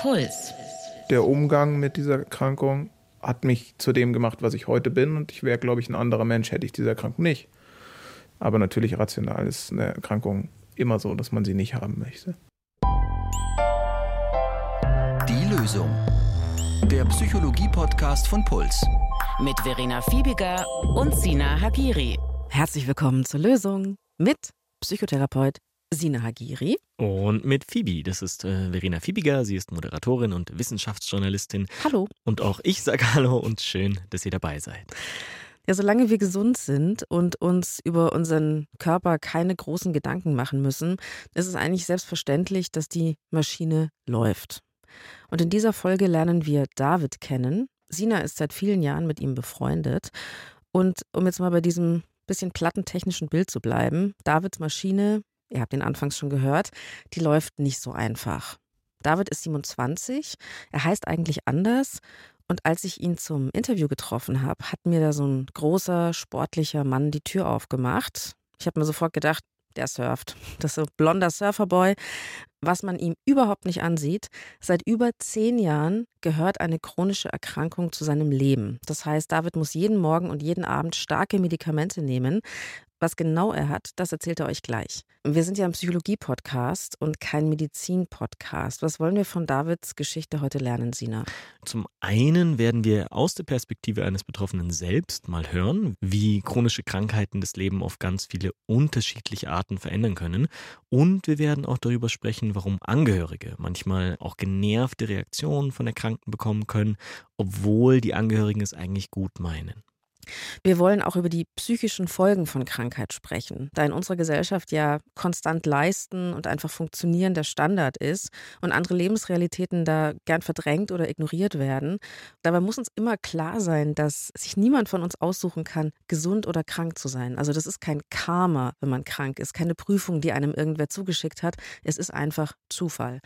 Puls. Der Umgang mit dieser Erkrankung hat mich zu dem gemacht, was ich heute bin. Und ich wäre, glaube ich, ein anderer Mensch, hätte ich diese Erkrankung nicht. Aber natürlich rational ist eine Erkrankung immer so, dass man sie nicht haben möchte. Die Lösung. Der Psychologie-Podcast von Puls. Mit Verena Fiebiger und Sina Hagiri. Herzlich willkommen zur Lösung mit Psychotherapeut Sina Hagiri. Und mit Phoebe. Das ist äh, Verena Fiebiger. Sie ist Moderatorin und Wissenschaftsjournalistin. Hallo. Und auch ich sage Hallo und schön, dass ihr dabei seid. Ja, solange wir gesund sind und uns über unseren Körper keine großen Gedanken machen müssen, ist es eigentlich selbstverständlich, dass die Maschine läuft. Und in dieser Folge lernen wir David kennen. Sina ist seit vielen Jahren mit ihm befreundet. Und um jetzt mal bei diesem bisschen plattentechnischen Bild zu bleiben, Davids Maschine ihr habt den anfangs schon gehört, die läuft nicht so einfach. David ist 27, er heißt eigentlich anders und als ich ihn zum Interview getroffen habe, hat mir da so ein großer, sportlicher Mann die Tür aufgemacht. Ich habe mir sofort gedacht, der surft. Das ist so ein blonder Surferboy. Was man ihm überhaupt nicht ansieht, seit über zehn Jahren gehört eine chronische Erkrankung zu seinem Leben. Das heißt, David muss jeden Morgen und jeden Abend starke Medikamente nehmen, was genau er hat, das erzählt er euch gleich. Wir sind ja ein Psychologie-Podcast und kein Medizin-Podcast. Was wollen wir von Davids Geschichte heute lernen, Sina? Zum einen werden wir aus der Perspektive eines Betroffenen selbst mal hören, wie chronische Krankheiten das Leben auf ganz viele unterschiedliche Arten verändern können. Und wir werden auch darüber sprechen, warum Angehörige manchmal auch genervte Reaktionen von Erkrankten bekommen können, obwohl die Angehörigen es eigentlich gut meinen. Wir wollen auch über die psychischen Folgen von Krankheit sprechen, da in unserer Gesellschaft ja konstant leisten und einfach funktionieren der Standard ist und andere Lebensrealitäten da gern verdrängt oder ignoriert werden. Dabei muss uns immer klar sein, dass sich niemand von uns aussuchen kann, gesund oder krank zu sein. Also das ist kein Karma, wenn man krank ist, keine Prüfung, die einem irgendwer zugeschickt hat. Es ist einfach Zufall.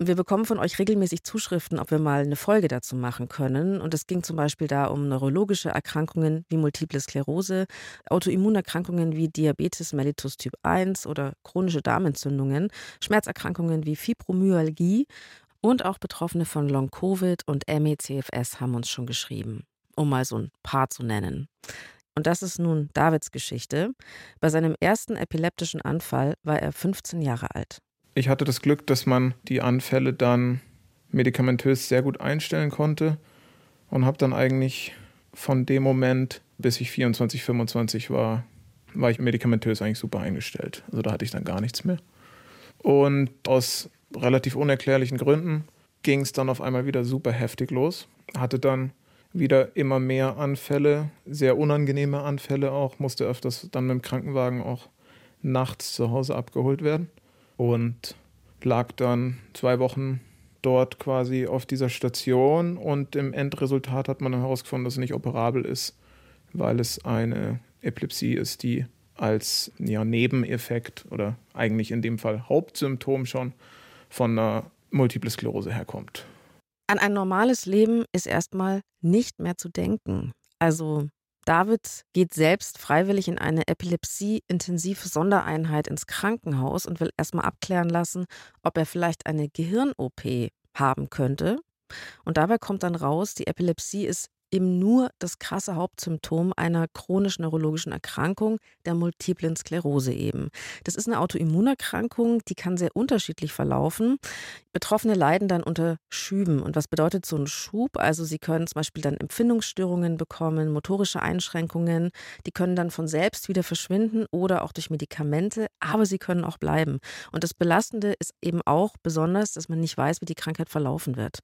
Wir bekommen von euch regelmäßig Zuschriften, ob wir mal eine Folge dazu machen können. Und es ging zum Beispiel da um neurologische Erkrankungen wie Multiple Sklerose, Autoimmunerkrankungen wie Diabetes mellitus Typ 1 oder chronische Darmentzündungen, Schmerzerkrankungen wie Fibromyalgie und auch Betroffene von Long-Covid und ME-CFS haben uns schon geschrieben, um mal so ein paar zu nennen. Und das ist nun Davids Geschichte. Bei seinem ersten epileptischen Anfall war er 15 Jahre alt. Ich hatte das Glück, dass man die Anfälle dann medikamentös sehr gut einstellen konnte und habe dann eigentlich von dem Moment, bis ich 24, 25 war, war ich medikamentös eigentlich super eingestellt. Also da hatte ich dann gar nichts mehr. Und aus relativ unerklärlichen Gründen ging es dann auf einmal wieder super heftig los. Hatte dann wieder immer mehr Anfälle, sehr unangenehme Anfälle auch, musste öfters dann mit dem Krankenwagen auch nachts zu Hause abgeholt werden und lag dann zwei Wochen dort quasi auf dieser Station und im Endresultat hat man dann herausgefunden, dass es nicht operabel ist, weil es eine Epilepsie ist, die als ja, Nebeneffekt oder eigentlich in dem Fall Hauptsymptom schon von einer Multiple Sklerose herkommt. An ein normales Leben ist erstmal nicht mehr zu denken. Also David geht selbst freiwillig in eine Epilepsie-intensive Sondereinheit ins Krankenhaus und will erstmal abklären lassen, ob er vielleicht eine Gehirn-OP haben könnte. Und dabei kommt dann raus, die Epilepsie ist eben nur das krasse Hauptsymptom einer chronisch neurologischen Erkrankung, der multiplen Sklerose eben. Das ist eine Autoimmunerkrankung, die kann sehr unterschiedlich verlaufen. Betroffene leiden dann unter Schüben. Und was bedeutet so ein Schub? Also sie können zum Beispiel dann Empfindungsstörungen bekommen, motorische Einschränkungen. Die können dann von selbst wieder verschwinden oder auch durch Medikamente, aber sie können auch bleiben. Und das Belastende ist eben auch besonders, dass man nicht weiß, wie die Krankheit verlaufen wird.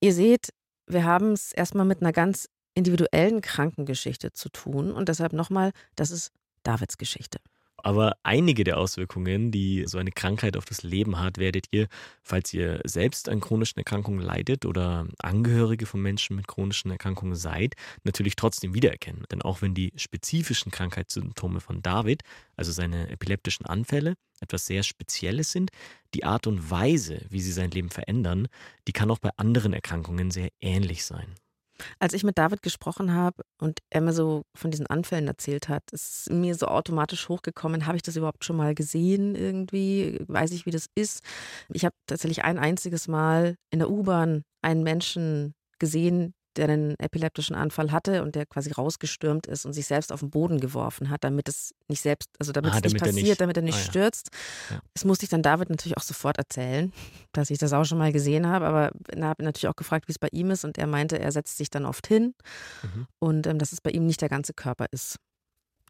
Ihr seht, wir haben es erstmal mit einer ganz individuellen Krankengeschichte zu tun und deshalb nochmal, das ist Davids Geschichte. Aber einige der Auswirkungen, die so eine Krankheit auf das Leben hat, werdet ihr, falls ihr selbst an chronischen Erkrankungen leidet oder Angehörige von Menschen mit chronischen Erkrankungen seid, natürlich trotzdem wiedererkennen. Denn auch wenn die spezifischen Krankheitssymptome von David, also seine epileptischen Anfälle, etwas sehr Spezielles sind, die Art und Weise, wie sie sein Leben verändern, die kann auch bei anderen Erkrankungen sehr ähnlich sein. Als ich mit David gesprochen habe und er mir so von diesen Anfällen erzählt hat, ist mir so automatisch hochgekommen, habe ich das überhaupt schon mal gesehen irgendwie? Weiß ich, wie das ist? Ich habe tatsächlich ein einziges Mal in der U-Bahn einen Menschen gesehen, der einen epileptischen Anfall hatte und der quasi rausgestürmt ist und sich selbst auf den Boden geworfen hat, damit es nicht selbst, also damit ah, es nicht passiert, nicht, damit er nicht ah, ja. stürzt. Ja. Das musste ich dann David natürlich auch sofort erzählen, dass ich das auch schon mal gesehen habe, aber habe natürlich auch gefragt, wie es bei ihm ist und er meinte, er setzt sich dann oft hin mhm. und ähm, dass es bei ihm nicht der ganze Körper ist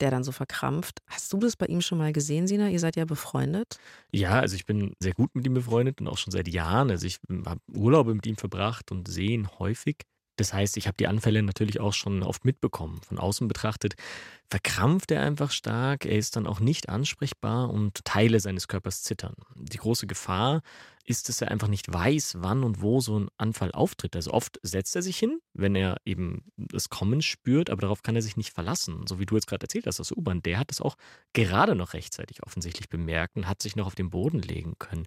der dann so verkrampft. Hast du das bei ihm schon mal gesehen, Sina? Ihr seid ja befreundet. Ja, also ich bin sehr gut mit ihm befreundet und auch schon seit Jahren. Also ich habe Urlaube mit ihm verbracht und sehe ihn häufig. Das heißt, ich habe die Anfälle natürlich auch schon oft mitbekommen. Von außen betrachtet verkrampft er einfach stark, er ist dann auch nicht ansprechbar und Teile seines Körpers zittern. Die große Gefahr ist, dass er einfach nicht weiß, wann und wo so ein Anfall auftritt. Also oft setzt er sich hin, wenn er eben das Kommen spürt, aber darauf kann er sich nicht verlassen. So wie du jetzt gerade erzählt hast aus U-Bahn, der hat es auch gerade noch rechtzeitig offensichtlich bemerkt und hat sich noch auf den Boden legen können.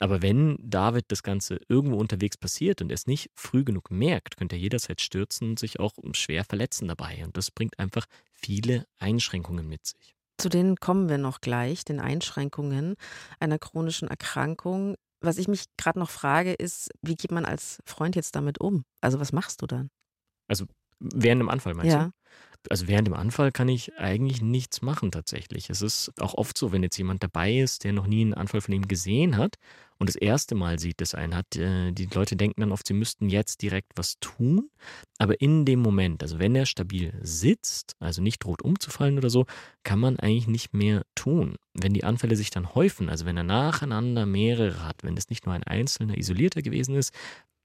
Aber wenn David das Ganze irgendwo unterwegs passiert und es nicht früh genug merkt, könnte er jederzeit stürzen und sich auch schwer verletzen dabei. Und das bringt einfach viele Einschränkungen mit sich. Zu denen kommen wir noch gleich, den Einschränkungen einer chronischen Erkrankung. Was ich mich gerade noch frage, ist, wie geht man als Freund jetzt damit um? Also was machst du dann? Also während dem Anfall meinst ja. du? Also während dem Anfall kann ich eigentlich nichts machen tatsächlich. Es ist auch oft so, wenn jetzt jemand dabei ist, der noch nie einen Anfall von ihm gesehen hat und das erste Mal sieht, dass einen hat, äh, die Leute denken dann oft, sie müssten jetzt direkt was tun. Aber in dem Moment, also wenn er stabil sitzt, also nicht droht umzufallen oder so, kann man eigentlich nicht mehr tun. Wenn die Anfälle sich dann häufen, also wenn er nacheinander mehrere hat, wenn es nicht nur ein einzelner isolierter gewesen ist,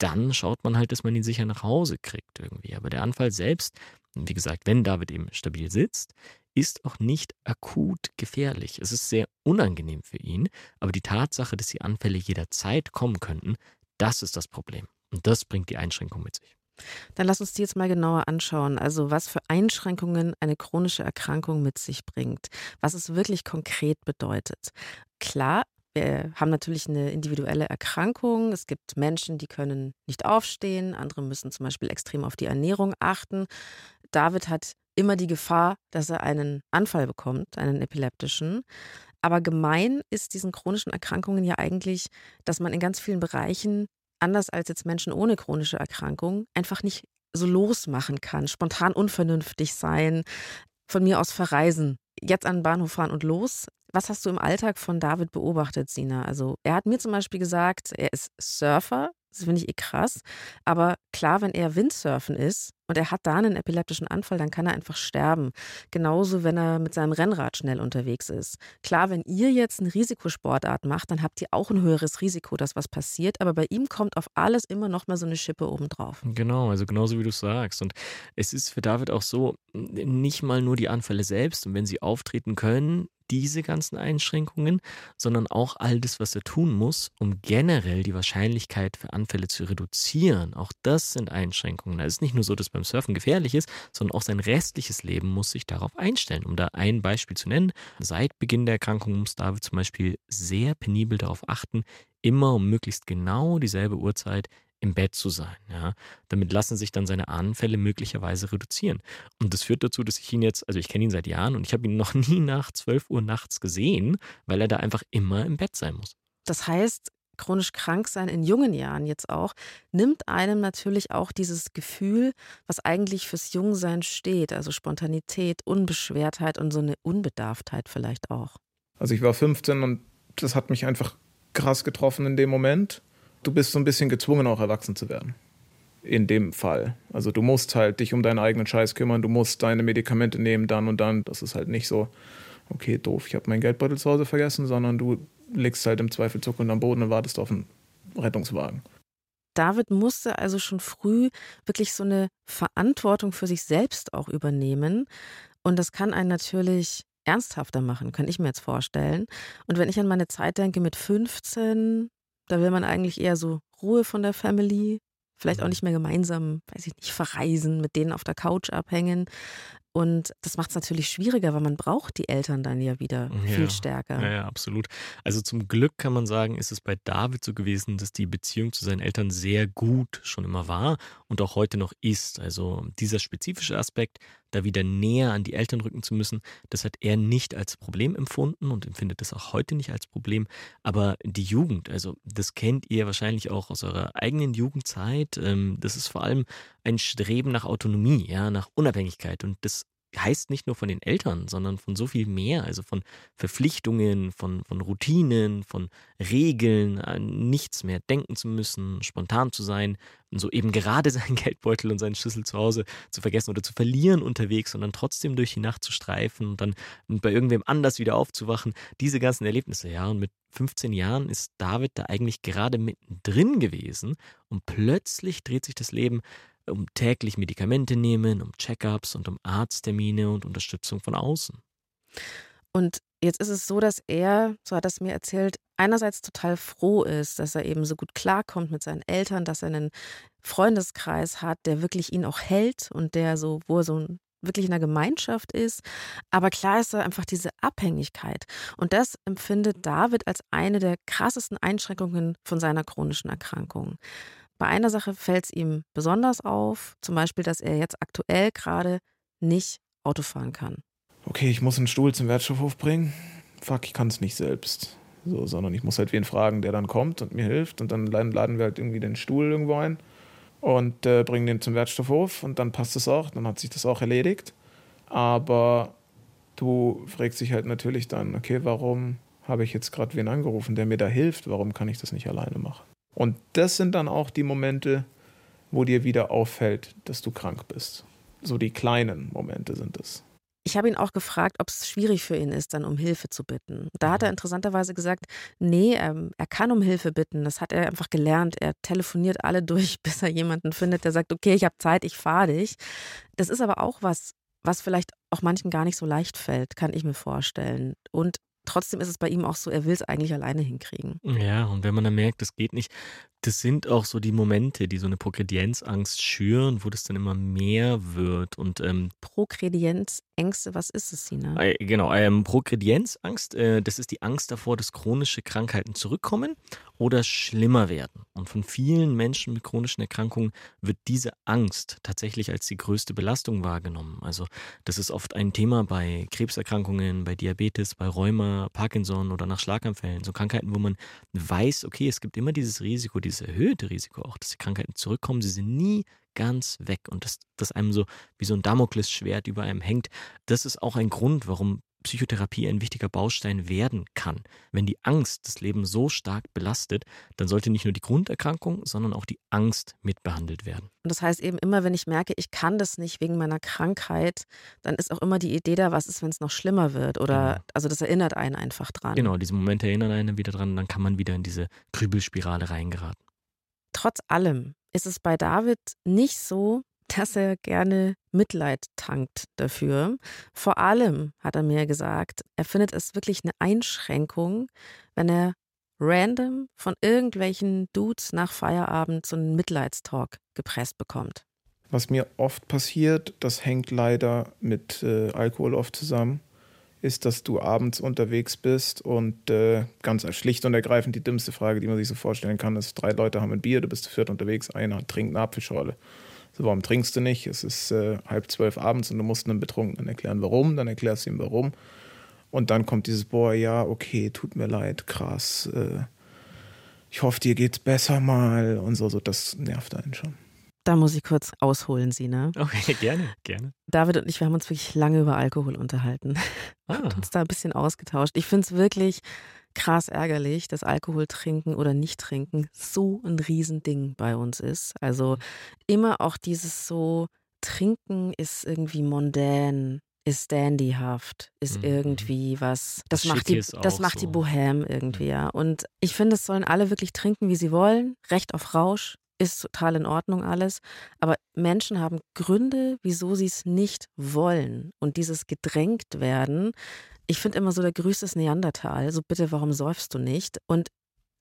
dann schaut man halt, dass man ihn sicher nach Hause kriegt irgendwie. Aber der Anfall selbst, wie gesagt, wenn David eben stabil sitzt, ist auch nicht akut gefährlich. Es ist sehr unangenehm für ihn, aber die Tatsache, dass die Anfälle jederzeit kommen könnten, das ist das Problem. Und das bringt die Einschränkung mit sich. Dann lass uns die jetzt mal genauer anschauen. Also was für Einschränkungen eine chronische Erkrankung mit sich bringt, was es wirklich konkret bedeutet. Klar, wir haben natürlich eine individuelle Erkrankung. Es gibt Menschen, die können nicht aufstehen, andere müssen zum Beispiel extrem auf die Ernährung achten. David hat immer die Gefahr, dass er einen Anfall bekommt, einen epileptischen. Aber gemein ist diesen chronischen Erkrankungen ja eigentlich, dass man in ganz vielen Bereichen, anders als jetzt Menschen ohne chronische Erkrankung, einfach nicht so losmachen kann, spontan unvernünftig sein, von mir aus verreisen, jetzt an den Bahnhof fahren und los. Was hast du im Alltag von David beobachtet, Sina? Also er hat mir zum Beispiel gesagt, er ist Surfer, das finde ich eh krass. Aber klar, wenn er Windsurfen ist und er hat da einen epileptischen Anfall, dann kann er einfach sterben. Genauso, wenn er mit seinem Rennrad schnell unterwegs ist. Klar, wenn ihr jetzt eine Risikosportart macht, dann habt ihr auch ein höheres Risiko, dass was passiert. Aber bei ihm kommt auf alles immer noch mal so eine Schippe obendrauf. Genau, also genauso wie du sagst. Und es ist für David auch so, nicht mal nur die Anfälle selbst. Und wenn sie auftreten können, diese ganzen Einschränkungen, sondern auch all das, was er tun muss, um generell die Wahrscheinlichkeit für Anfälle zu reduzieren. Auch das sind Einschränkungen. Es ist nicht nur so, dass beim Surfen gefährlich ist, sondern auch sein restliches Leben muss sich darauf einstellen. Um da ein Beispiel zu nennen, seit Beginn der Erkrankung muss David zum Beispiel sehr penibel darauf achten, immer um möglichst genau dieselbe Uhrzeit im Bett zu sein. Ja? Damit lassen sich dann seine Anfälle möglicherweise reduzieren. Und das führt dazu, dass ich ihn jetzt, also ich kenne ihn seit Jahren und ich habe ihn noch nie nach 12 Uhr nachts gesehen, weil er da einfach immer im Bett sein muss. Das heißt, chronisch krank sein in jungen Jahren jetzt auch, nimmt einem natürlich auch dieses Gefühl, was eigentlich fürs Jungsein steht, also Spontanität, Unbeschwertheit und so eine Unbedarftheit vielleicht auch. Also ich war 15 und das hat mich einfach krass getroffen in dem Moment du bist so ein bisschen gezwungen, auch erwachsen zu werden. In dem Fall. Also du musst halt dich um deinen eigenen Scheiß kümmern, du musst deine Medikamente nehmen, dann und dann. Das ist halt nicht so, okay, doof, ich habe meinen Geldbeutel zu Hause vergessen, sondern du liegst halt im Zweifel zuckend am Boden und wartest auf einen Rettungswagen. David musste also schon früh wirklich so eine Verantwortung für sich selbst auch übernehmen. Und das kann einen natürlich ernsthafter machen, kann ich mir jetzt vorstellen. Und wenn ich an meine Zeit denke mit 15, da will man eigentlich eher so Ruhe von der Family, vielleicht auch mhm. nicht mehr gemeinsam, weiß ich nicht, verreisen, mit denen auf der Couch abhängen. Und das macht es natürlich schwieriger, weil man braucht die Eltern dann ja wieder Ja. viel stärker. Ja, ja, absolut. Also zum Glück kann man sagen, ist es bei David so gewesen, dass die Beziehung zu seinen Eltern sehr gut schon immer war und auch heute noch ist. Also dieser spezifische Aspekt, da wieder näher an die Eltern rücken zu müssen, das hat er nicht als Problem empfunden und empfindet das auch heute nicht als Problem. Aber die Jugend, also das kennt ihr wahrscheinlich auch aus eurer eigenen Jugendzeit. ähm, Das ist vor allem ein Streben nach Autonomie, ja, nach Unabhängigkeit. Und das heißt nicht nur von den Eltern, sondern von so viel mehr, also von Verpflichtungen, von, von Routinen, von Regeln, an nichts mehr denken zu müssen, spontan zu sein und so eben gerade seinen Geldbeutel und seinen Schlüssel zu Hause zu vergessen oder zu verlieren unterwegs und dann trotzdem durch die Nacht zu streifen und dann bei irgendwem anders wieder aufzuwachen. Diese ganzen Erlebnisse, ja. Und mit 15 Jahren ist David da eigentlich gerade mittendrin gewesen und plötzlich dreht sich das Leben um täglich Medikamente nehmen, um Checkups und um Arzttermine und Unterstützung von außen. Und jetzt ist es so, dass er, so hat er es mir erzählt, einerseits total froh ist, dass er eben so gut klarkommt mit seinen Eltern, dass er einen Freundeskreis hat, der wirklich ihn auch hält und der so, wo er so ein wirklich in einer Gemeinschaft ist. Aber klar ist da einfach diese Abhängigkeit. Und das empfindet David als eine der krassesten Einschränkungen von seiner chronischen Erkrankung. Bei einer Sache fällt es ihm besonders auf, zum Beispiel, dass er jetzt aktuell gerade nicht Auto fahren kann. Okay, ich muss einen Stuhl zum Wertstoffhof bringen. Fuck, ich kann es nicht selbst. So, sondern ich muss halt wen fragen, der dann kommt und mir hilft. Und dann laden wir halt irgendwie den Stuhl irgendwo ein und äh, bringen den zum Wertstoffhof und dann passt es auch, dann hat sich das auch erledigt. Aber du fragst dich halt natürlich dann, okay, warum habe ich jetzt gerade wen angerufen, der mir da hilft? Warum kann ich das nicht alleine machen? Und das sind dann auch die Momente, wo dir wieder auffällt, dass du krank bist. So die kleinen Momente sind es. Ich habe ihn auch gefragt, ob es schwierig für ihn ist, dann um Hilfe zu bitten. Da hat er interessanterweise gesagt, nee, ähm, er kann um Hilfe bitten. Das hat er einfach gelernt. Er telefoniert alle durch, bis er jemanden findet, der sagt, okay, ich habe Zeit, ich fahre dich. Das ist aber auch was, was vielleicht auch manchen gar nicht so leicht fällt, kann ich mir vorstellen. Und trotzdem ist es bei ihm auch so, er will es eigentlich alleine hinkriegen. Ja, und wenn man dann merkt, das geht nicht, das sind auch so die Momente, die so eine Progredienzangst schüren, wo das dann immer mehr wird. Und ähm, Progredienzängste, was ist es, Sina? genau, ähm, Progredienzangst, äh, das ist die Angst davor, dass chronische Krankheiten zurückkommen oder schlimmer werden. Und von vielen Menschen mit chronischen Erkrankungen wird diese Angst tatsächlich als die größte Belastung wahrgenommen. Also das ist oft ein Thema bei Krebserkrankungen, bei Diabetes, bei Rheuma, Parkinson oder nach Schlaganfällen. So Krankheiten, wo man weiß, okay, es gibt immer dieses Risiko, dieses erhöhte Risiko auch, dass die Krankheiten zurückkommen. Sie sind nie ganz weg und dass das einem so wie so ein Damoklesschwert über einem hängt. Das ist auch ein Grund, warum Psychotherapie ein wichtiger Baustein werden kann. Wenn die Angst das Leben so stark belastet, dann sollte nicht nur die Grunderkrankung, sondern auch die Angst mitbehandelt werden. Und das heißt eben immer, wenn ich merke, ich kann das nicht wegen meiner Krankheit, dann ist auch immer die Idee da, was ist, wenn es noch schlimmer wird? Oder Genau. also das erinnert einen einfach dran. Genau, diese Momente erinnern einen wieder dran, dann kann man wieder in diese Grübelspirale reingeraten. Trotz allem ist es bei David nicht so, dass er gerne Mitleid tankt dafür. Vor allem hat er mir gesagt, er findet es wirklich eine Einschränkung, wenn er random von irgendwelchen Dudes nach Feierabend so einen Mitleidstalk gepresst bekommt. Was mir oft passiert, das hängt leider mit äh, Alkohol oft zusammen, ist, dass du abends unterwegs bist und äh, ganz schlicht und ergreifend die dümmste Frage, die man sich so vorstellen kann, ist, drei Leute haben ein Bier, du bist zu viert unterwegs, einer trinkt eine Apfelschorle. So, warum trinkst du nicht? Es ist äh, halb zwölf abends und du musst einem Betrunkenen erklären, warum, dann erklärst du ihm, warum. Und dann kommt dieses, boah, ja, okay, tut mir leid, krass. Äh, ich hoffe, dir geht's besser mal und so, so, das nervt einen schon. Da muss ich kurz ausholen, Sina. Okay, gerne, gerne. David und ich, wir haben uns wirklich lange über Alkohol unterhalten. Ah, uns da ein bisschen ausgetauscht. Ich finde es wirklich krass ärgerlich, dass Alkohol trinken oder nicht trinken so ein Riesending bei uns ist. Also immer auch dieses so, trinken ist irgendwie mondän, ist dandyhaft, ist Mhm. irgendwie was, das, Das macht die, das macht die so. Bohème irgendwie, ja. Und ich finde, es sollen alle wirklich trinken, wie sie wollen. Recht auf Rausch ist total in Ordnung alles. Aber Menschen haben Gründe, wieso sie es nicht wollen. Und dieses gedrängt werden, ich finde immer so, der Grüß ist Neandertal. So bitte, warum säufst du nicht? Und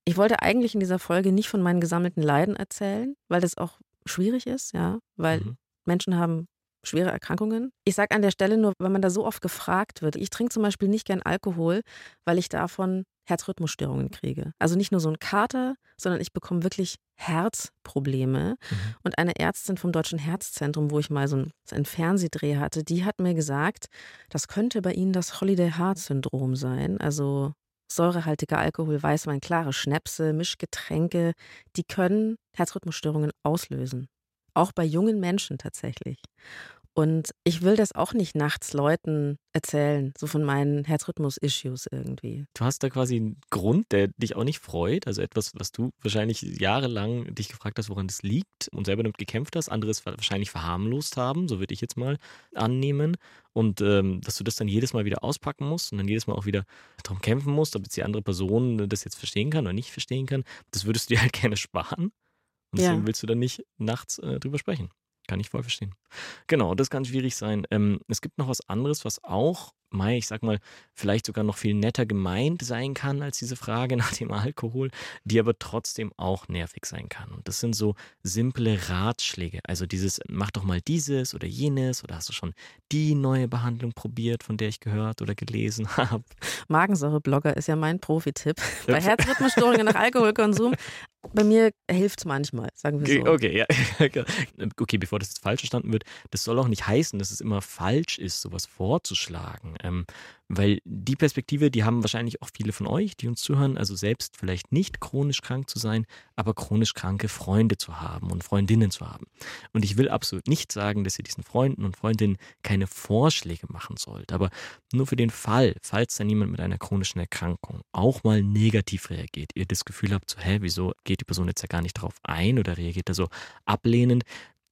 ich wollte eigentlich in dieser Folge nicht von meinen gesammelten Leiden erzählen, weil das auch schwierig ist, ja, weil Mhm. Menschen haben schwere Erkrankungen. Ich sage an der Stelle nur, wenn man da so oft gefragt wird, ich trinke zum Beispiel nicht gern Alkohol, weil ich davon Herzrhythmusstörungen kriege. Also nicht nur so ein Kater, sondern ich bekomme wirklich Herzprobleme. Mhm. Und eine Ärztin vom Deutschen Herzzentrum, wo ich mal so einen, so einen Fernsehdreh hatte, die hat mir gesagt, das könnte bei Ihnen das Holiday Heart Syndrom sein. Also säurehaltiger Alkohol, Weißwein, klare Schnäpse, Mischgetränke, die können Herzrhythmusstörungen auslösen. Auch bei jungen Menschen tatsächlich. Und ich will das auch nicht nachts Leuten erzählen, so von meinen Herzrhythmus-Issues irgendwie. Du hast da quasi einen Grund, der dich auch nicht freut. Also etwas, was du wahrscheinlich jahrelang dich gefragt hast, woran das liegt und selber damit gekämpft hast, andere es wahrscheinlich verharmlost haben, so würde ich jetzt mal annehmen. Und ähm, dass du das dann jedes Mal wieder auspacken musst und dann jedes Mal auch wieder darum kämpfen musst, ob jetzt die andere Person das jetzt verstehen kann oder nicht verstehen kann, das würdest du dir halt gerne sparen. Und deswegen ja. willst du dann nicht nachts äh, drüber sprechen. Kann ich voll verstehen. Genau, das kann schwierig sein. Ähm, es gibt noch was anderes, was auch Mai, ich sag mal, vielleicht sogar noch viel netter gemeint sein kann als diese Frage nach dem Alkohol, die aber trotzdem auch nervig sein kann. Und das sind so simple Ratschläge. Also dieses, mach doch mal dieses oder jenes oder hast du schon die neue Behandlung probiert, von der ich gehört oder gelesen habe. Magensäure-Blogger ist ja mein Profi-Tipp. Bei Herzrhythmusstörungen nach Alkoholkonsum. Bei mir hilft es manchmal, sagen wir so. Okay, ja. okay, bevor das jetzt falsch verstanden wird, das soll auch nicht heißen, dass es immer falsch ist, sowas vorzuschlagen. Ähm, weil die Perspektive, die haben wahrscheinlich auch viele von euch, die uns zuhören, also selbst vielleicht nicht chronisch krank zu sein, aber chronisch kranke Freunde zu haben und Freundinnen zu haben. Und ich will absolut nicht sagen, dass ihr diesen Freunden und Freundinnen keine Vorschläge machen sollt, aber nur für den Fall, falls dann jemand mit einer chronischen Erkrankung auch mal negativ reagiert, ihr das Gefühl habt, so, hä, wieso geht die Person jetzt ja gar nicht darauf ein oder reagiert da so ablehnend,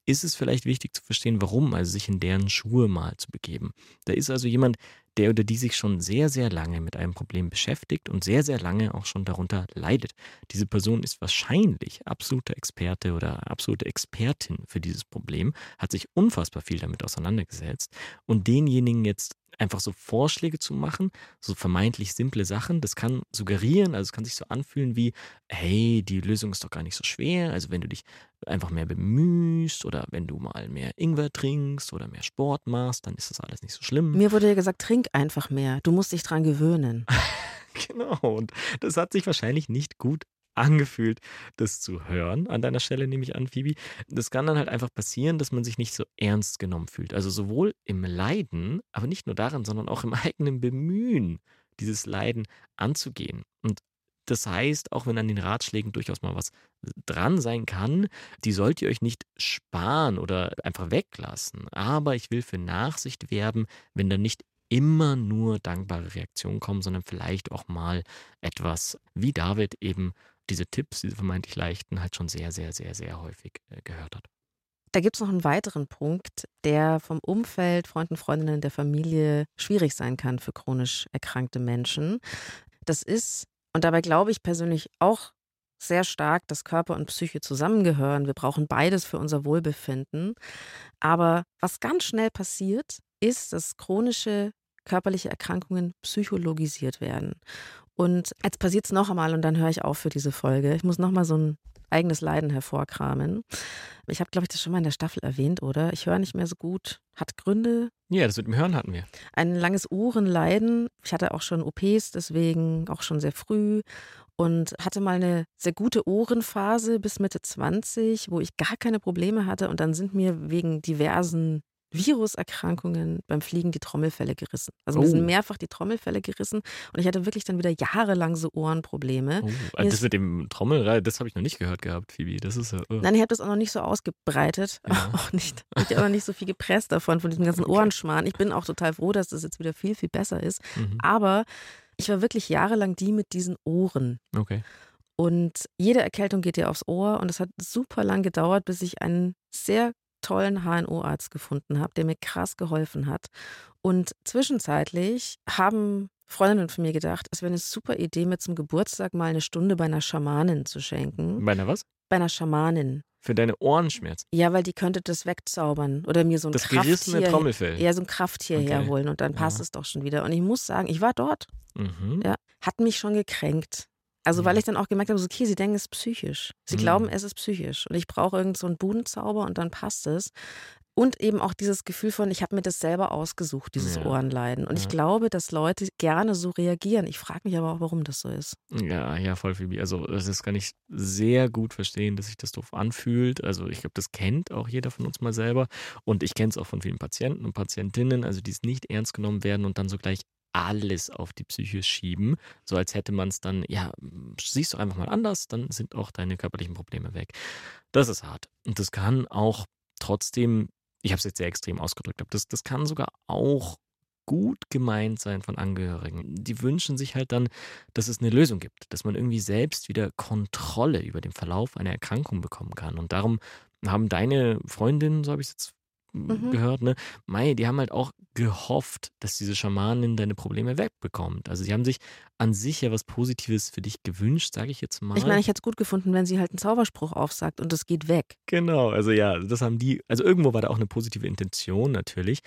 ist es vielleicht wichtig zu verstehen, warum, also sich in deren Schuhe mal zu begeben. Da ist also jemand, der oder die sich schon sehr, sehr lange mit einem Problem beschäftigt und sehr, sehr lange auch schon darunter leidet. Diese Person ist wahrscheinlich absoluter Experte oder absolute Expertin für dieses Problem, hat sich unfassbar viel damit auseinandergesetzt und denjenigen jetzt einfach so Vorschläge zu machen, so vermeintlich simple Sachen, das kann suggerieren, also es kann sich so anfühlen wie, hey, die Lösung ist doch gar nicht so schwer, also wenn du dich einfach mehr bemühst oder wenn du mal mehr Ingwer trinkst oder mehr Sport machst, dann ist das alles nicht so schlimm. Mir wurde ja gesagt, trink einfach mehr, du musst dich dran gewöhnen. genau, und das hat sich wahrscheinlich nicht gut angefühlt, das zu hören. An deiner Stelle nehme ich an, Phoebe. Das kann dann halt einfach passieren, dass man sich nicht so ernst genommen fühlt. Also sowohl im Leiden, aber nicht nur darin, sondern auch im eigenen Bemühen, dieses Leiden anzugehen. Und das heißt, auch wenn an den Ratschlägen durchaus mal was dran sein kann, die sollt ihr euch nicht sparen oder einfach weglassen. Aber ich will für Nachsicht werben, wenn da nicht immer nur dankbare Reaktionen kommen, sondern vielleicht auch mal etwas, wie David eben diese Tipps, diese vermeintlich leichten, halt schon sehr, sehr, sehr, sehr häufig äh, gehört hat. Da gibt es noch einen weiteren Punkt, der vom Umfeld, Freunden, Freundinnen der Familie schwierig sein kann für chronisch erkrankte Menschen. Das ist, und dabei glaube ich persönlich auch sehr stark, dass Körper und Psyche zusammengehören. Wir brauchen beides für unser Wohlbefinden. Aber was ganz schnell passiert, ist, dass chronische körperliche Erkrankungen psychologisiert werden. Und jetzt passiert es noch einmal und dann höre ich auf für diese Folge. Ich muss noch mal so ein eigenes Leiden hervorkramen. Ich habe, glaube ich, das schon mal in der Staffel erwähnt, oder? Ich höre nicht mehr so gut. Hat Gründe. Ja, das mit dem Hören hatten wir. Ein langes Ohrenleiden. Ich hatte auch schon OPs, deswegen auch schon sehr früh. Und hatte mal eine sehr gute Ohrenphase bis Mitte 20, wo ich gar keine Probleme hatte. Und dann sind mir wegen diversen Viruserkrankungen beim Fliegen die Trommelfälle gerissen. Also mir sind oh. mehrfach die Trommelfälle gerissen und ich hatte wirklich dann wieder jahrelang so Ohrenprobleme. Oh, also das mit dem Trommel, das habe ich noch nicht gehört gehabt, Phoebe. Das ist ja. Oh. Nein, ich habe das auch noch nicht so ausgebreitet. Ja. Auch nicht. Ich habe auch nicht so viel gepresst davon, von diesem ganzen okay. Ohrenschmarrn. Ich bin auch total froh, dass das jetzt wieder viel, viel besser ist. Mhm. Aber ich war wirklich jahrelang die mit diesen Ohren. Okay. Und jede Erkältung geht dir aufs Ohr und es hat super lang gedauert, bis ich einen sehr tollen HNO-Arzt gefunden habe, der mir krass geholfen hat. Und zwischenzeitlich haben Freundinnen von mir gedacht, es wäre eine super Idee, mir zum Geburtstag mal eine Stunde bei einer Schamanin zu schenken. Bei einer was? Bei einer Schamanin. Für deine Ohrenschmerzen? Ja, weil die könnte das wegzaubern oder mir so ein das Krafttier, Trommelfell. Ja, so ein Krafttier okay. herholen und dann passt ja. es doch schon wieder. Und ich muss sagen, ich war dort. Mhm. Ja, hat mich schon gekränkt. Also, weil ich dann auch gemerkt habe, so, okay, sie denken, es ist psychisch. Sie mhm. glauben, es ist psychisch. Und ich brauche irgend so einen Budenzauber und dann passt es. Und eben auch dieses Gefühl von, ich habe mir das selber ausgesucht, dieses ja. Ohrenleiden. Und ja. ich glaube, dass Leute gerne so reagieren. Ich frage mich aber auch, warum das so ist. Ja, ja, voll Phoebe. Also das kann ich sehr gut verstehen, dass sich das doof anfühlt. Also ich glaube, das kennt auch jeder von uns mal selber. Und ich kenne es auch von vielen Patienten und Patientinnen, also die es nicht ernst genommen werden und dann so gleich alles auf die Psyche schieben, so als hätte man es dann, ja, siehst du einfach mal anders, dann sind auch deine körperlichen Probleme weg. Das ist hart. Und das kann auch trotzdem ich habe es jetzt sehr extrem ausgedrückt, aber das, das kann sogar auch gut gemeint sein von Angehörigen. Die wünschen sich halt dann, dass es eine Lösung gibt, dass man irgendwie selbst wieder Kontrolle über den Verlauf einer Erkrankung bekommen kann. Und darum haben deine Freundinnen, so habe ich es jetzt mhm. gehört, ne? Mai, die haben halt auch gehofft, dass diese Schamanin deine Probleme wegbekommt. Also sie haben sich an sich ja was Positives für dich gewünscht, sage ich jetzt mal. Ich meine, ich hätte es gut gefunden, wenn sie halt einen Zauberspruch aufsagt und es geht weg. Genau, also ja, das haben die, also irgendwo war da auch eine positive Intention natürlich.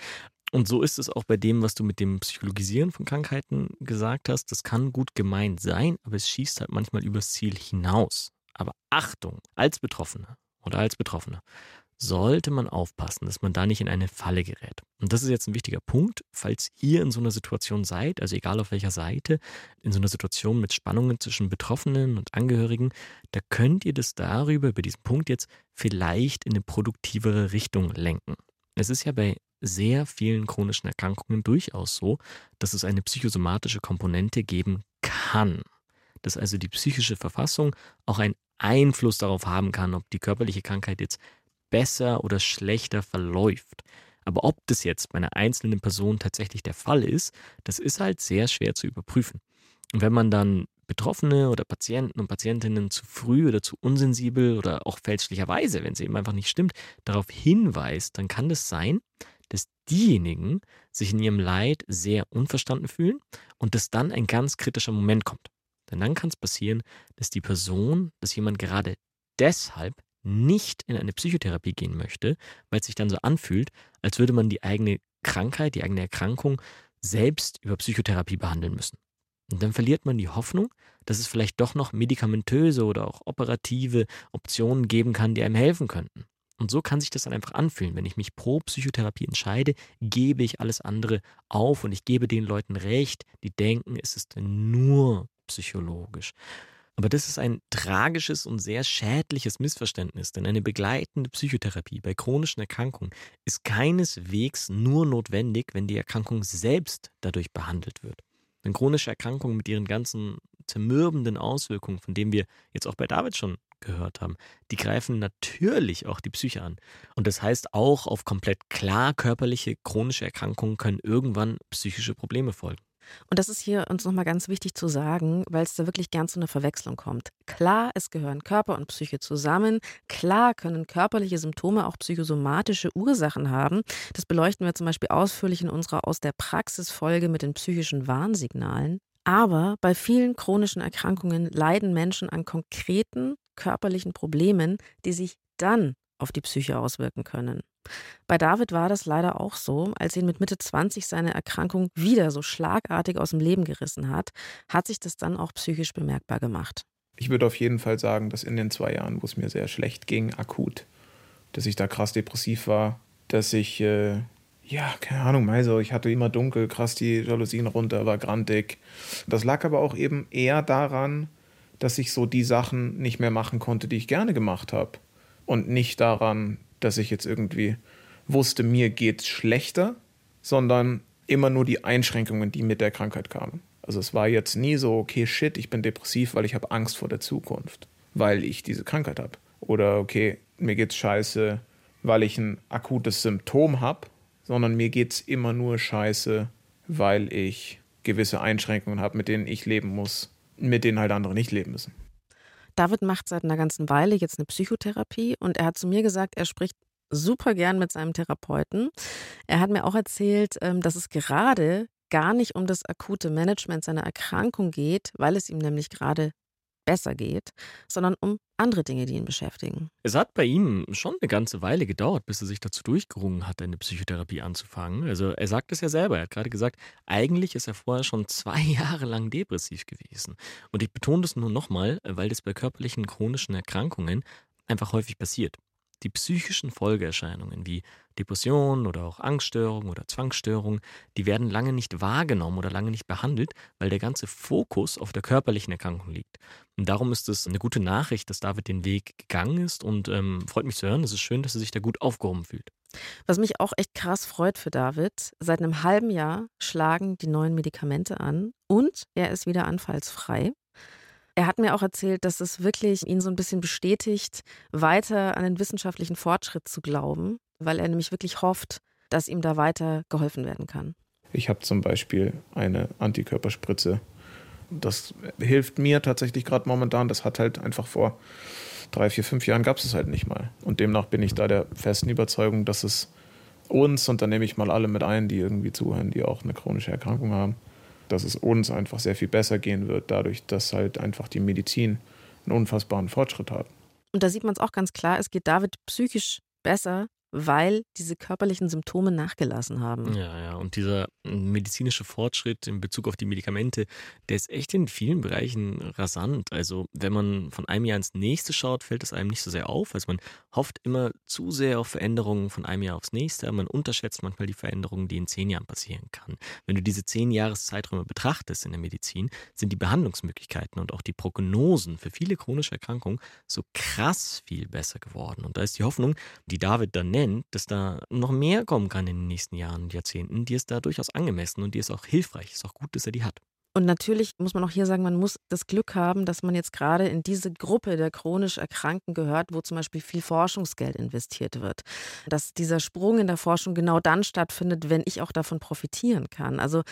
Und so ist es auch bei dem, was du mit dem Psychologisieren von Krankheiten gesagt hast. Das kann gut gemeint sein, aber es schießt halt manchmal übers Ziel hinaus. Aber Achtung, als Betroffener oder als Betroffener sollte man aufpassen, dass man da nicht in eine Falle gerät. Und das ist jetzt ein wichtiger Punkt, falls ihr in so einer Situation seid, also egal auf welcher Seite, in so einer Situation mit Spannungen zwischen Betroffenen und Angehörigen, da könnt ihr das darüber, über diesen Punkt jetzt, vielleicht in eine produktivere Richtung lenken. Es ist ja bei sehr vielen chronischen Erkrankungen durchaus so, dass es eine psychosomatische Komponente geben kann. Dass also die psychische Verfassung auch einen Einfluss darauf haben kann, ob die körperliche Krankheit jetzt besser oder schlechter verläuft. Aber ob das jetzt bei einer einzelnen Person tatsächlich der Fall ist, das ist halt sehr schwer zu überprüfen. Und wenn man dann Betroffene oder Patienten und Patientinnen zu früh oder zu unsensibel oder auch fälschlicherweise, wenn es eben einfach nicht stimmt, darauf hinweist, dann kann das sein, dass diejenigen sich in ihrem Leid sehr unverstanden fühlen und dass dann ein ganz kritischer Moment kommt. Denn dann kann es passieren, dass die Person, dass jemand gerade deshalb nicht in eine Psychotherapie gehen möchte, weil es sich dann so anfühlt, als würde man die eigene Krankheit, die eigene Erkrankung selbst über Psychotherapie behandeln müssen. Und dann verliert man die Hoffnung, dass es vielleicht doch noch medikamentöse oder auch operative Optionen geben kann, die einem helfen könnten. Und so kann sich das dann einfach anfühlen. Wenn ich mich pro Psychotherapie entscheide, gebe ich alles andere auf und ich gebe den Leuten recht, die denken, es ist nur psychologisch. Aber das ist ein tragisches und sehr schädliches Missverständnis, denn eine begleitende Psychotherapie bei chronischen Erkrankungen ist keineswegs nur notwendig, wenn die Erkrankung selbst dadurch behandelt wird. Denn chronische Erkrankungen mit ihren ganzen zermürbenden Auswirkungen, von denen wir jetzt auch bei David schon gehört haben, die greifen natürlich auch die Psyche an. Und das heißt, auch auf komplett klar körperliche chronische Erkrankungen können irgendwann psychische Probleme folgen. Und das ist hier uns nochmal ganz wichtig zu sagen, weil es da wirklich gern zu einer Verwechslung kommt. Klar, es gehören Körper und Psyche zusammen. Klar können körperliche Symptome auch psychosomatische Ursachen haben. Das beleuchten wir zum Beispiel ausführlich in unserer Aus der Praxis Folge mit den psychischen Warnsignalen. Aber bei vielen chronischen Erkrankungen leiden Menschen an konkreten körperlichen Problemen, die sich dann auf die Psyche auswirken können. Bei David war das leider auch so. Als ihn mit Mitte 20 seine Erkrankung wieder so schlagartig aus dem Leben gerissen hat, hat sich das dann auch psychisch bemerkbar gemacht. Ich würde auf jeden Fall sagen, dass in den zwei Jahren, wo es mir sehr schlecht ging, akut, dass ich da krass depressiv war, dass ich, äh, ja, keine Ahnung, also ich hatte immer dunkel, krass die Jalousien runter, war grantig. Das lag aber auch eben eher daran, dass ich so die Sachen nicht mehr machen konnte, die ich gerne gemacht habe. Und nicht daran, dass ich jetzt irgendwie wusste, mir geht's schlechter, sondern immer nur die Einschränkungen, die mit der Krankheit kamen. Also es war jetzt nie so, okay, shit, ich bin depressiv, weil ich habe Angst vor der Zukunft, weil ich diese Krankheit habe. Oder okay, mir geht's scheiße, weil ich ein akutes Symptom habe, sondern mir geht's immer nur scheiße, weil ich gewisse Einschränkungen habe, mit denen ich leben muss, mit denen halt andere nicht leben müssen. David macht seit einer ganzen Weile jetzt eine Psychotherapie und er hat zu mir gesagt, er spricht super gern mit seinem Therapeuten. Er hat mir auch erzählt, ähm, dass es gerade gar nicht um das akute Management seiner Erkrankung geht, weil es ihm nämlich gerade besser geht, sondern um andere Dinge, die ihn beschäftigen. Es hat bei ihm schon eine ganze Weile gedauert, bis er sich dazu durchgerungen hat, eine Psychotherapie anzufangen. Also er sagt es ja selber, er hat gerade gesagt, eigentlich ist er vorher schon zwei Jahre lang depressiv gewesen. Und ich betone das nur nochmal, weil das bei körperlichen chronischen Erkrankungen einfach häufig passiert. die psychischen Folgeerscheinungen wie Depression oder auch Angststörungen oder Zwangsstörungen, die werden lange nicht wahrgenommen oder lange nicht behandelt, weil der ganze Fokus auf der körperlichen Erkrankung liegt. Und darum ist es eine gute Nachricht, dass David den Weg gegangen ist und ähm, freut mich zu hören. Es ist schön, dass er sich da gut aufgehoben fühlt. Was mich auch echt krass freut für David, seit einem halben Jahr schlagen die neuen Medikamente an und er ist wieder anfallsfrei. Er hat mir auch erzählt, dass es wirklich ihn so ein bisschen bestätigt, weiter an den wissenschaftlichen Fortschritt zu glauben, weil er nämlich wirklich hofft, dass ihm da weiter geholfen werden kann. Ich habe zum Beispiel eine Antikörperspritze. Das hilft mir tatsächlich gerade momentan. Das hat halt einfach vor drei, vier, fünf Jahren gab es es halt nicht mal. Und demnach bin ich da der festen Überzeugung, dass es uns, und da nehme ich mal alle mit ein, die irgendwie zuhören, die auch eine chronische Erkrankung haben, dass es uns einfach sehr viel besser gehen wird, dadurch, dass halt einfach die Medizin einen unfassbaren Fortschritt hat. Und da sieht man es auch ganz klar, es geht David psychisch besser, weil diese körperlichen Symptome nachgelassen haben. Ja, ja. Und dieser medizinische Fortschritt in Bezug auf die Medikamente, der ist echt in vielen Bereichen rasant. Also, wenn man von einem Jahr ins nächste schaut, fällt es einem nicht so sehr auf. Also, man hofft immer zu sehr auf Veränderungen von einem Jahr aufs nächste. Man unterschätzt manchmal die Veränderungen, die in zehn Jahren passieren kann. Wenn du diese zehn Jahreszeiträume betrachtest in der Medizin, sind die Behandlungsmöglichkeiten und auch die Prognosen für viele chronische Erkrankungen so krass viel besser geworden. Und da ist die Hoffnung, die David dann nennt, Moment, dass da noch mehr kommen kann in den nächsten Jahren und Jahrzehnten, die ist da durchaus angemessen und die ist auch hilfreich. Ist auch gut, dass er die hat. Und natürlich muss man auch hier sagen, man muss das Glück haben, dass man jetzt gerade in diese Gruppe der chronisch Erkrankten gehört, wo zum Beispiel viel Forschungsgeld investiert wird. Dass dieser Sprung in der Forschung genau dann stattfindet, wenn ich auch davon profitieren kann. Also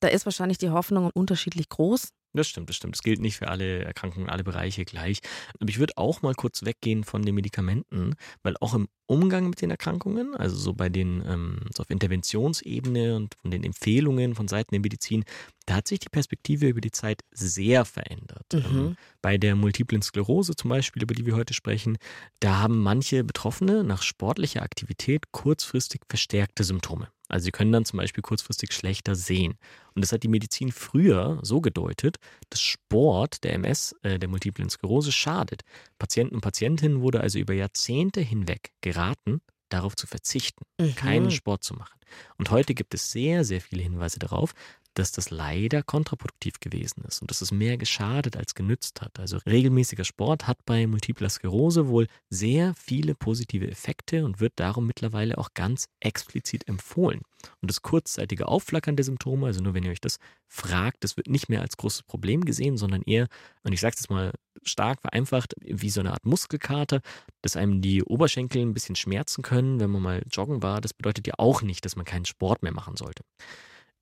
da ist wahrscheinlich die Hoffnung unterschiedlich groß. Das stimmt, das stimmt. Das gilt nicht für alle Erkrankungen, alle Bereiche gleich. Aber ich würde auch mal kurz weggehen von den Medikamenten, weil auch im Umgang mit den Erkrankungen, also so bei den, ähm, so auf Interventionsebene und von den Empfehlungen von Seiten der Medizin, da hat sich die Perspektive über die Zeit sehr verändert. Mhm. Ähm, bei der multiplen Sklerose zum Beispiel, über die wir heute sprechen, da haben manche Betroffene nach sportlicher Aktivität kurzfristig verstärkte Symptome. Also sie können dann zum Beispiel kurzfristig schlechter sehen. Und das hat die Medizin früher so gedeutet, dass Sport der MS, äh, der multiplen Sklerose, schadet. Patienten und Patientinnen wurde also über Jahrzehnte hinweg geraten, darauf zu verzichten, mhm. keinen Sport zu machen. Und heute gibt es sehr, sehr viele Hinweise darauf, dass das leider kontraproduktiv gewesen ist und dass es mehr geschadet als genützt hat. Also regelmäßiger Sport hat bei Multipler Sklerose wohl sehr viele positive Effekte und wird darum mittlerweile auch ganz explizit empfohlen. Und das kurzzeitige Aufflackern der Symptome, also nur wenn ihr euch das fragt, das wird nicht mehr als großes Problem gesehen, sondern eher, und ich sage es mal stark vereinfacht, wie so eine Art Muskelkater, dass einem die Oberschenkel ein bisschen schmerzen können, wenn man mal joggen war. Das bedeutet ja auch nicht, dass man keinen Sport mehr machen sollte.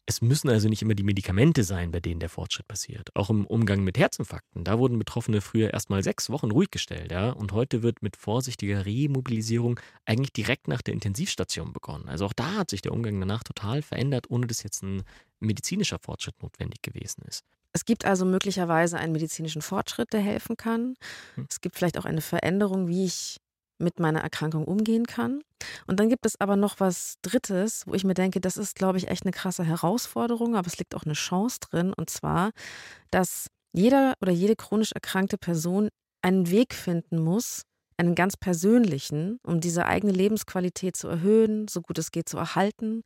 Es müssen also nicht immer die Medikamente sein, bei denen der Fortschritt passiert. Auch im Umgang mit Herzinfarkten. Da wurden Betroffene früher erstmal sechs Wochen ruhig gestellt, ja. Und heute wird mit vorsichtiger Remobilisierung eigentlich direkt nach der Intensivstation begonnen. Also auch da hat sich der Umgang danach total verändert, ohne dass jetzt ein medizinischer Fortschritt notwendig gewesen ist. Es gibt also möglicherweise einen medizinischen Fortschritt, der helfen kann. Hm. Es gibt vielleicht auch eine Veränderung, wie ich mit meiner Erkrankung umgehen kann. Und dann gibt es aber noch was Drittes, wo ich mir denke, das ist, glaube ich, echt eine krasse Herausforderung, aber es liegt auch eine Chance drin. Und zwar, dass jeder oder jede chronisch erkrankte Person einen Weg finden muss, einen ganz persönlichen, um diese eigene Lebensqualität zu erhöhen, so gut es geht zu erhalten,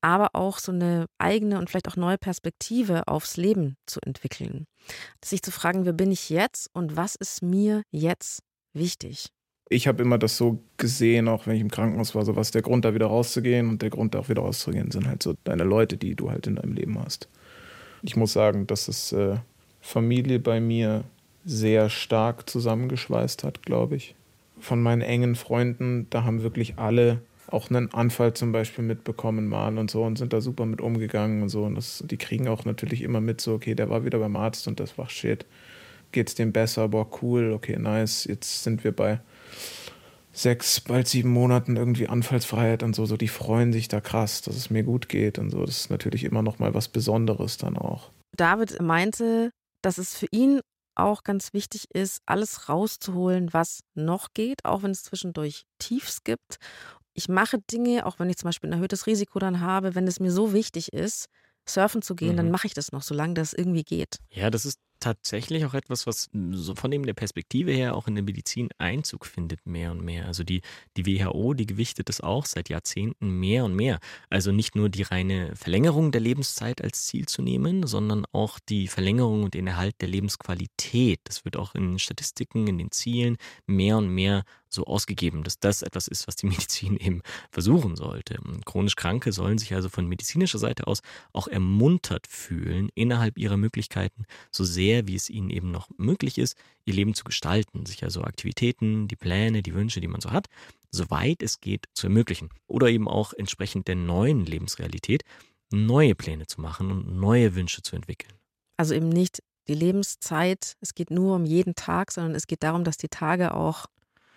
aber auch so eine eigene und vielleicht auch neue Perspektive aufs Leben zu entwickeln. Sich zu fragen, wer bin ich jetzt und was ist mir jetzt wichtig? Ich habe immer das so gesehen, auch wenn ich im Krankenhaus war, so was der Grund da wieder rauszugehen und der Grund da auch wieder rauszugehen, sind halt so deine Leute, die du halt in deinem Leben hast. Ich muss sagen, dass es äh, Familie bei mir sehr stark zusammengeschweißt hat, glaube ich. Von meinen engen Freunden, da haben wirklich alle auch einen Anfall zum Beispiel mitbekommen mal und so und sind da super mit umgegangen und so. Und das, die kriegen auch natürlich immer mit, so, okay, der war wieder beim Arzt und das war shit. Geht's dem besser? Boah, cool, okay, nice. Jetzt sind wir bei sechs, bald sieben Monaten irgendwie Anfallsfreiheit und so, so die freuen sich da krass, dass es mir gut geht und so. Das ist natürlich immer noch mal was Besonderes dann auch. David meinte, dass es für ihn auch ganz wichtig ist, alles rauszuholen, was noch geht, auch wenn es zwischendurch Tiefs gibt. Ich mache Dinge, auch wenn ich zum Beispiel ein erhöhtes Risiko dann habe, wenn es mir so wichtig ist, surfen zu gehen, mhm. dann mache ich das noch, solange das irgendwie geht. Ja, das ist tatsächlich auch etwas, was so von dem der Perspektive her auch in der Medizin Einzug findet, mehr und mehr. Also die, die WHO, die gewichtet das auch seit Jahrzehnten mehr und mehr. Also nicht nur die reine Verlängerung der Lebenszeit als Ziel zu nehmen, sondern auch die Verlängerung und den Erhalt der Lebensqualität. Das wird auch in Statistiken, in den Zielen mehr und mehr so ausgegeben, dass das etwas ist, was die Medizin eben versuchen sollte. Chronisch Kranke sollen sich also von medizinischer Seite aus auch ermuntert fühlen, innerhalb ihrer Möglichkeiten, so sehr wie es ihnen eben noch möglich ist, ihr Leben zu gestalten, sich also Aktivitäten, die Pläne, die Wünsche, die man so hat, soweit es geht, zu ermöglichen. Oder eben auch entsprechend der neuen Lebensrealität neue Pläne zu machen und neue Wünsche zu entwickeln. Also eben nicht die Lebenszeit, es geht nur um jeden Tag, sondern es geht darum, dass die Tage auch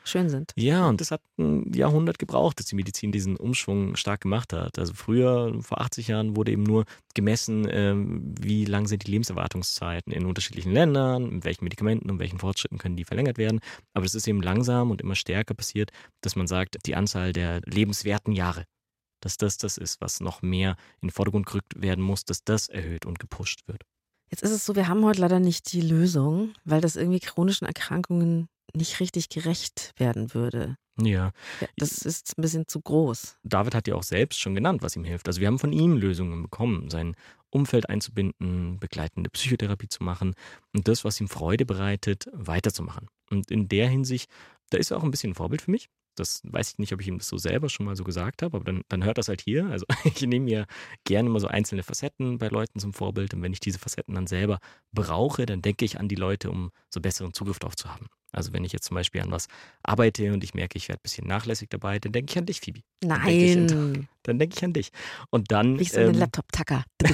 schön sind. Ja, und das hat ein Jahrhundert gebraucht, dass die Medizin diesen Umschwung stark gemacht hat. Also früher, vor 80 Jahren, wurde eben nur gemessen, ähm, wie lang sind die Lebenserwartungszeiten in unterschiedlichen Ländern, mit welchen Medikamenten und welchen Fortschritten können die verlängert werden. Aber es ist eben langsam und immer stärker passiert, dass man sagt, die Anzahl der lebenswerten Jahre, dass das das ist, was noch mehr in den Vordergrund gerückt werden muss, dass das erhöht und gepusht wird. Jetzt ist es so, wir haben heute leider nicht die Lösung, weil das irgendwie chronischen Erkrankungen nicht richtig gerecht werden würde. Ja. ja. Das ist ein bisschen zu groß. David hat ja auch selbst schon genannt, was ihm hilft. Also wir haben von ihm Lösungen bekommen, sein Umfeld einzubinden, begleitende Psychotherapie zu machen und das, was ihm Freude bereitet, weiterzumachen. Und in der Hinsicht, da ist er auch ein bisschen ein Vorbild für mich. Das weiß ich nicht, ob ich ihm das so selber schon mal so gesagt habe, aber dann, dann hört das halt hier. Also ich nehme mir gerne mal so einzelne Facetten bei Leuten zum Vorbild und wenn ich diese Facetten dann selber brauche, dann denke ich an die Leute, um so besseren Zugriff darauf zu haben. Also wenn ich jetzt zum Beispiel an was arbeite und ich merke, ich werde ein bisschen nachlässig dabei, dann denke ich an dich, Phoebe. Nein. Dann denke ich, an dich. Und dann. Nicht so ähm, Laptop-Tacker.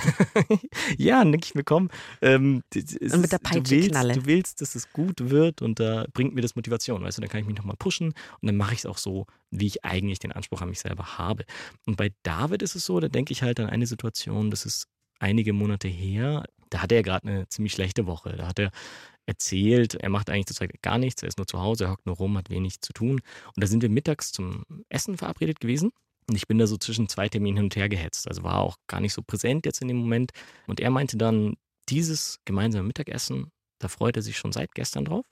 ja, dann denke ich mir, komm. Ähm, und mit der Peitsche du willst, knalle. Du willst, dass es gut wird und da bringt mir das Motivation. Weißt du, dann kann ich mich nochmal pushen und dann mache ich es auch so, wie ich eigentlich den Anspruch an mich selber habe. Und bei David ist es so, da denke ich halt an eine Situation, das ist einige Monate her. Da hatte er gerade eine ziemlich schlechte Woche. Da hat er erzählt, er macht eigentlich zurzeit gar nichts, er ist nur zu Hause, er hockt nur rum, hat wenig zu tun. Und da sind wir mittags zum Essen verabredet gewesen. Und ich bin da so zwischen zwei Terminen hin und her gehetzt. Also war auch gar nicht so präsent jetzt in dem Moment. Und er meinte dann, dieses gemeinsame Mittagessen, da freut er sich schon seit gestern drauf.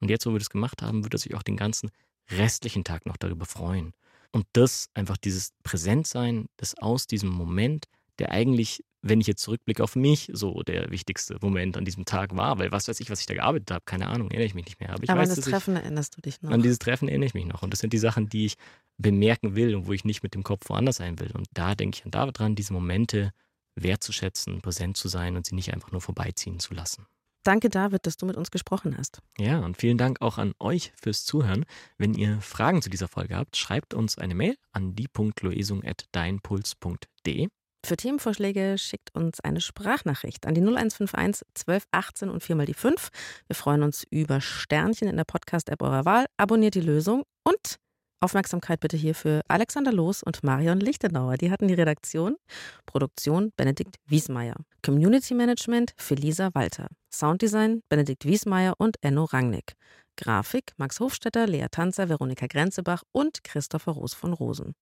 Und jetzt, wo wir das gemacht haben, wird er sich auch den ganzen restlichen Tag noch darüber freuen. Und das, einfach dieses Präsentsein, das aus diesem Moment, der eigentlich wenn ich jetzt zurückblicke auf mich, so der wichtigste Moment an diesem Tag war, weil was weiß ich, was ich da gearbeitet habe, keine Ahnung, erinnere ich mich nicht mehr. Aber, ich Aber weiß, an das Treffen erinnerst du dich noch. An dieses Treffen erinnere ich mich noch. Und das sind die Sachen, die ich bemerken will und wo ich nicht mit dem Kopf woanders sein will. Und da denke ich an David dran, diese Momente wertzuschätzen, präsent zu sein und sie nicht einfach nur vorbeiziehen zu lassen. Danke, David, dass du mit uns gesprochen hast. Ja, und vielen Dank auch an euch fürs Zuhören. Wenn ihr Fragen zu dieser Folge habt, schreibt uns eine Mail an die.loesung.deinpuls.de. Für Themenvorschläge schickt uns eine Sprachnachricht an die 0151 1218 und viermal die 5. Wir freuen uns über Sternchen in der Podcast-App eurer Wahl. Abonniert die Lösung und Aufmerksamkeit bitte hier für Alexander Loos und Marion Lichtenauer. Die hatten die Redaktion. Produktion Benedikt Wiesmeier. Community Management Felisa Walter. Sounddesign Benedikt Wiesmeier und Enno Rangnick. Grafik Max Hofstetter, Lea Tanzer, Veronika Grenzebach und Christopher Roos von Rosen.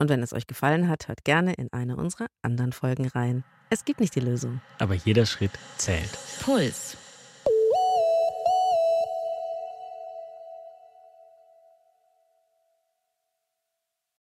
Und wenn es euch gefallen hat, hört gerne in eine unserer anderen Folgen rein. Es gibt nicht die Lösung. Aber jeder Schritt zählt. Puls.